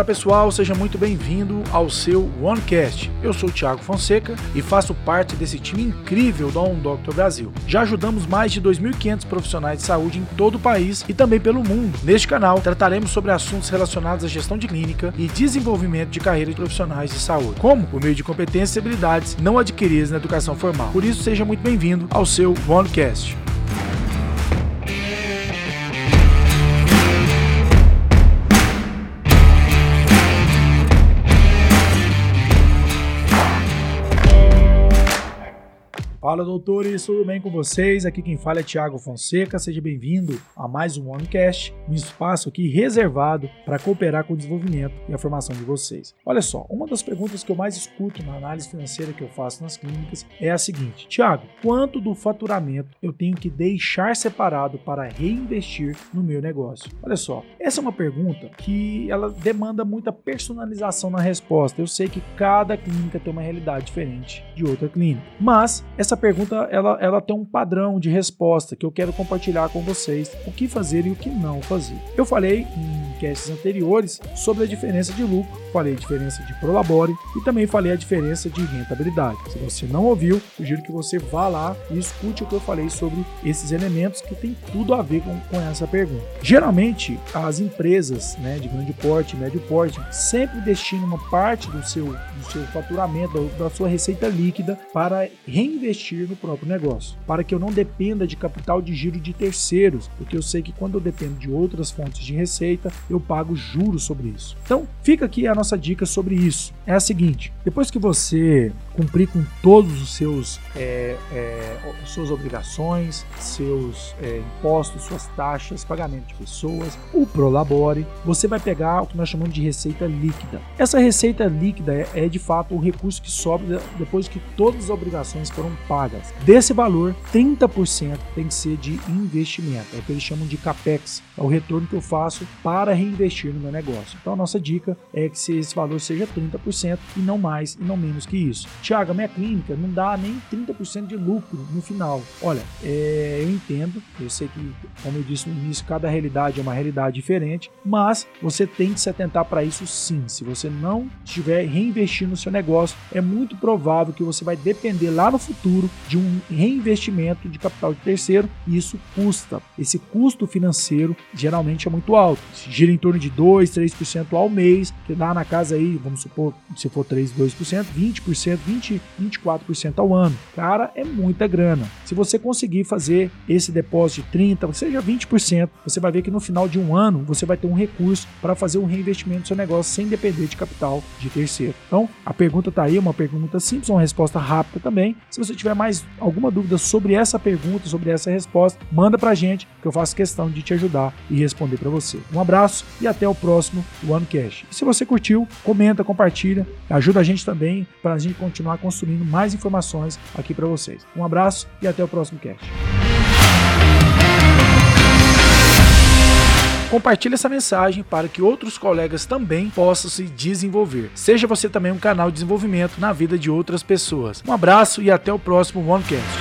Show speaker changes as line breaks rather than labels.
Fala pessoal, seja muito bem-vindo ao seu OneCast. Eu sou o Thiago Fonseca e faço parte desse time incrível da On Doctor Brasil. Já ajudamos mais de 2.500 profissionais de saúde em todo o país e também pelo mundo. Neste canal, trataremos sobre assuntos relacionados à gestão de clínica e desenvolvimento de carreira de profissionais de saúde, como por meio de competências e habilidades não adquiridas na educação formal. Por isso, seja muito bem-vindo ao seu OneCast. Fala doutores, tudo bem com vocês? Aqui quem fala é Tiago Fonseca, seja bem-vindo a mais um OneCast, um espaço aqui reservado para cooperar com o desenvolvimento e a formação de vocês. Olha só, uma das perguntas que eu mais escuto na análise financeira que eu faço nas clínicas é a seguinte: Tiago, quanto do faturamento eu tenho que deixar separado para reinvestir no meu negócio? Olha só, essa é uma pergunta que ela demanda muita personalização na resposta. Eu sei que cada clínica tem uma realidade diferente de outra clínica, mas essa pergunta ela, ela tem um padrão de resposta que eu quero compartilhar com vocês, o que fazer e o que não fazer. Eu falei em casts anteriores sobre a diferença de lucro, falei a diferença de prolabore e também falei a diferença de rentabilidade. Se você não ouviu, sugiro que você vá lá e escute o que eu falei sobre esses elementos que tem tudo a ver com, com essa pergunta. Geralmente, as empresas né, de grande porte, médio porte, sempre destinam uma parte do seu, do seu faturamento, da sua receita líquida para reinvestir investir no próprio negócio, para que eu não dependa de capital de giro de terceiros, porque eu sei que quando eu dependo de outras fontes de receita, eu pago juros sobre isso. Então, fica aqui a nossa dica sobre isso. É a seguinte: depois que você cumprir com todos os seus é, é, suas obrigações, seus é, impostos, suas taxas, pagamento de pessoas, o Prolabore, você vai pegar o que nós chamamos de receita líquida. Essa receita líquida é, é de fato o recurso que sobra depois que todas as obrigações foram pagas. Desse valor, 30% tem que ser de investimento, é o que eles chamam de capex, é o retorno que eu faço para reinvestir no meu negócio. Então a nossa dica é que se esse valor seja 30% e não mais e não menos que isso. Tiago, minha clínica não dá nem 30% de lucro no final. Olha, é, eu entendo, eu sei que, como eu disse no início, cada realidade é uma realidade diferente, mas você tem que se atentar para isso sim. Se você não estiver reinvestindo no seu negócio, é muito provável que você vai depender lá no futuro de um reinvestimento de capital de terceiro e isso custa. Esse custo financeiro geralmente é muito alto, em torno de 2, 3% ao mês, que dá na casa aí, vamos supor, se for 3, 2%, 20%, 20, 24% ao ano. Cara, é muita grana. Se você conseguir fazer esse depósito de 30, seja 20%, você vai ver que no final de um ano você vai ter um recurso para fazer um reinvestimento no seu negócio sem depender de capital de terceiro. Então, a pergunta está aí, uma pergunta simples, uma resposta rápida também. Se você tiver mais alguma dúvida sobre essa pergunta, sobre essa resposta, manda pra gente que eu faço questão de te ajudar e responder para você. Um abraço e até o próximo OneCast. E se você curtiu, comenta, compartilha, ajuda a gente também para a gente continuar construindo mais informações aqui para vocês. Um abraço e até o próximo cast. Compartilhe essa mensagem para que outros colegas também possam se desenvolver. Seja você também um canal de desenvolvimento na vida de outras pessoas. Um abraço e até o próximo OneCast.